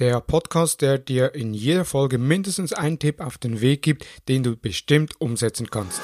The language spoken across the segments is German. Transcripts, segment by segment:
Der Podcast, der dir in jeder Folge mindestens einen Tipp auf den Weg gibt, den du bestimmt umsetzen kannst.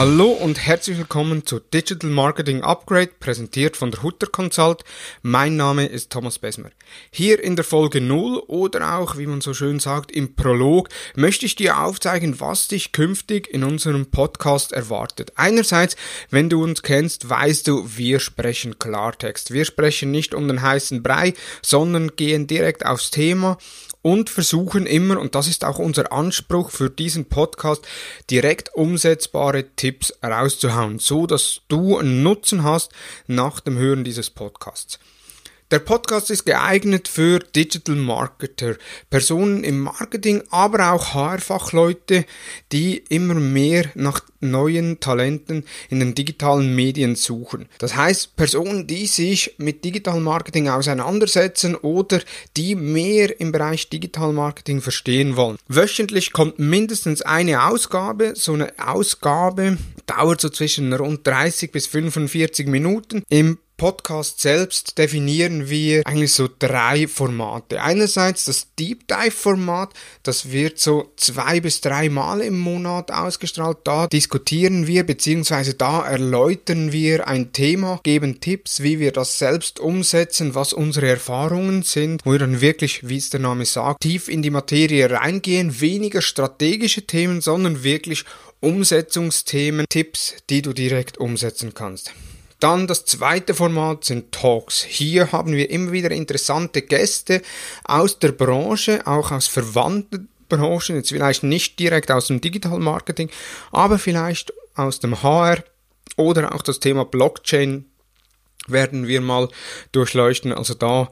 Hallo und herzlich willkommen zu Digital Marketing Upgrade, präsentiert von der Hutter Consult. Mein Name ist Thomas Besmer. Hier in der Folge 0 oder auch, wie man so schön sagt, im Prolog möchte ich dir aufzeigen, was dich künftig in unserem Podcast erwartet. Einerseits, wenn du uns kennst, weißt du, wir sprechen Klartext. Wir sprechen nicht um den heißen Brei, sondern gehen direkt aufs Thema und versuchen immer, und das ist auch unser Anspruch für diesen Podcast, direkt umsetzbare Tipps rauszuhauen, so dass du einen Nutzen hast nach dem Hören dieses Podcasts. Der Podcast ist geeignet für Digital Marketer, Personen im Marketing, aber auch HR-Fachleute, die immer mehr nach neuen Talenten in den digitalen Medien suchen. Das heißt, Personen, die sich mit Digital Marketing auseinandersetzen oder die mehr im Bereich Digital Marketing verstehen wollen. Wöchentlich kommt mindestens eine Ausgabe. So eine Ausgabe dauert so zwischen rund 30 bis 45 Minuten. Im Podcast selbst definieren wir eigentlich so drei Formate. Einerseits das Deep Dive Format, das wird so zwei bis drei Mal im Monat ausgestrahlt. Da diskutieren wir bzw. da erläutern wir ein Thema, geben Tipps, wie wir das selbst umsetzen, was unsere Erfahrungen sind, wo wir dann wirklich, wie es der Name sagt, tief in die Materie reingehen, weniger strategische Themen, sondern wirklich Umsetzungsthemen, Tipps, die du direkt umsetzen kannst. Dann das zweite Format sind Talks. Hier haben wir immer wieder interessante Gäste aus der Branche, auch aus verwandten Branchen, jetzt vielleicht nicht direkt aus dem Digital Marketing, aber vielleicht aus dem HR oder auch das Thema Blockchain werden wir mal durchleuchten. Also da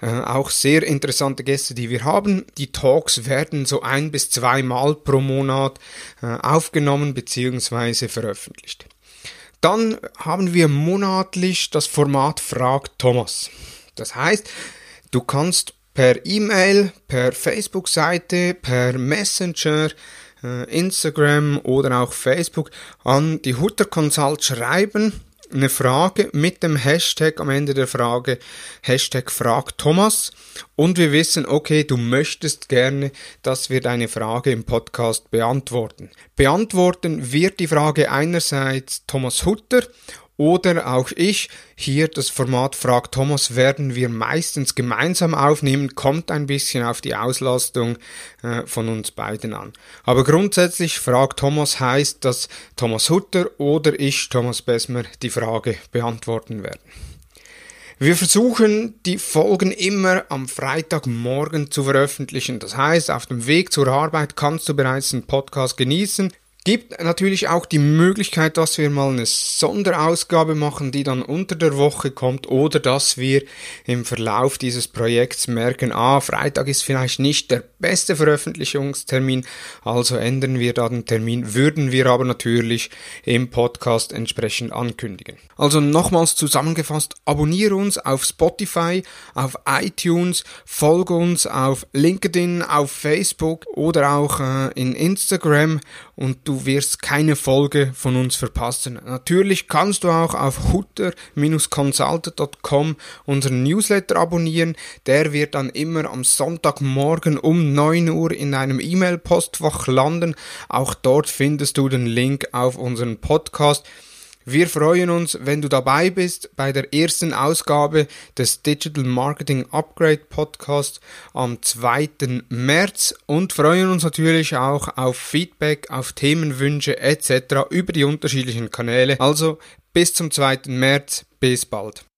äh, auch sehr interessante Gäste, die wir haben. Die Talks werden so ein bis zweimal pro Monat äh, aufgenommen bzw. veröffentlicht. Dann haben wir monatlich das Format Frag Thomas. Das heißt, du kannst per E-Mail, per Facebook-Seite, per Messenger, äh, Instagram oder auch Facebook an die Hutter Consult schreiben eine Frage mit dem Hashtag am Ende der Frage, Hashtag Frag Thomas. Und wir wissen, okay, du möchtest gerne, dass wir deine Frage im Podcast beantworten. Beantworten wird die Frage einerseits Thomas Hutter oder auch ich. Hier das Format Frag Thomas werden wir meistens gemeinsam aufnehmen, kommt ein bisschen auf die Auslastung äh, von uns beiden an. Aber grundsätzlich Frag Thomas heißt, dass Thomas Hutter oder ich, Thomas Besmer, die Frage beantworten werden. Wir versuchen, die Folgen immer am Freitagmorgen zu veröffentlichen. Das heißt, auf dem Weg zur Arbeit kannst du bereits einen Podcast genießen. Gibt natürlich auch die Möglichkeit, dass wir mal eine Sonderausgabe machen, die dann unter der Woche kommt oder dass wir im Verlauf dieses Projekts merken, ah, Freitag ist vielleicht nicht der beste Veröffentlichungstermin, also ändern wir da den Termin, würden wir aber natürlich im Podcast entsprechend ankündigen. Also nochmals zusammengefasst, abonniere uns auf Spotify, auf iTunes, folge uns auf LinkedIn, auf Facebook oder auch äh, in Instagram und du wirst keine Folge von uns verpassen. Natürlich kannst du auch auf hutter-consulted.com unseren Newsletter abonnieren. Der wird dann immer am Sonntagmorgen um 9 Uhr in einem E-Mail-Postfach landen. Auch dort findest du den Link auf unseren Podcast. Wir freuen uns, wenn du dabei bist bei der ersten Ausgabe des Digital Marketing Upgrade Podcast am 2. März und freuen uns natürlich auch auf Feedback, auf Themenwünsche etc. über die unterschiedlichen Kanäle. Also bis zum 2. März, bis bald.